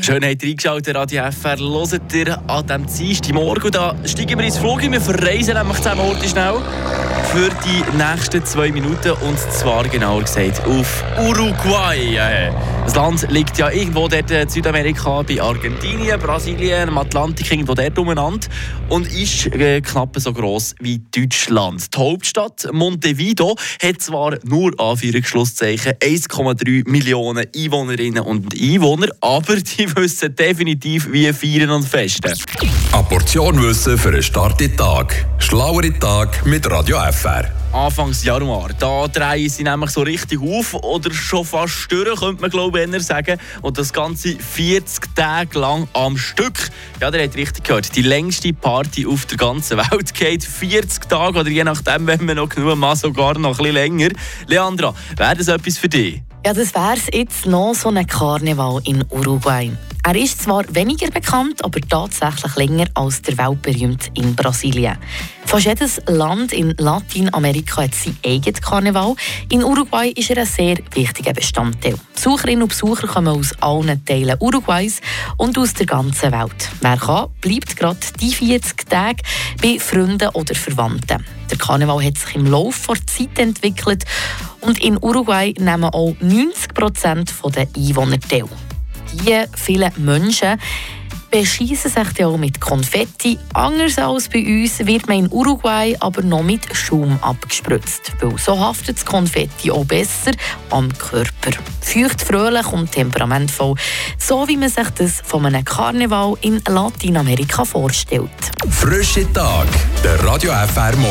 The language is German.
Schön habt ihr eingeschaltet, Radio FR. Hört ihr an diesem Dienstagmorgen. Da steigen wir ins Flug. Wir verreisen nämlich zusammen heute schnell für die nächsten zwei Minuten. Und zwar genauer gesagt auf Uruguay. Das Land liegt ja irgendwo dort in Südamerika, bei Argentinien, Brasilien, im Atlantik, irgendwo dort umeinander. Und ist äh, knapp so gross wie Deutschland. Die Hauptstadt Montevideo hat zwar nur Anführungsschlusszeichen 1,3 Millionen Einwohnerinnen und Einwohner, aber die wissen definitiv, wie feiern und festen. Eine Portion Wissen für einen starken Tag. Schlauere Tag mit Radio FR. Anfangs Januar. Da drehen sie nämlich so richtig auf oder schon fast durch, könnte man glaube ich sagen. Und das Ganze 40 Tage lang am Stück. Ja, der hat richtig gehört. Die längste Party auf der ganzen Welt geht 40 Tage oder je nachdem, wenn man noch genug macht, sogar noch ein bisschen länger. Leandra, wäre das etwas für dich? Ja, das wäre jetzt noch so ein Karneval in Uruguay. Er ist zwar weniger bekannt, aber tatsächlich länger als der weltberühmt in Brasilien. Fast jedes Land in Lateinamerika hat sein eigenes Karneval. In Uruguay ist er ein sehr wichtiger Bestandteil. Besucherinnen und Besucher kommen aus allen Teilen Uruguays und aus der ganzen Welt. Wer kann, bleibt gerade die 40 Tage bei Freunden oder Verwandten. Der Karneval hat sich im Laufe der Zeit entwickelt und in Uruguay nehmen auch 90 Prozent der Einwohner teil. Die vielen Menschen beschießen sich auch mit Konfetti. Anders als bei uns wird man in Uruguay aber noch mit Schaum abgespritzt, weil so haftet das Konfetti auch besser am Körper. Feucht, fröhlich und temperamentvoll, so wie man sich das von einem Karneval in Lateinamerika vorstellt. Frische Tag, der Radio FR Morgen.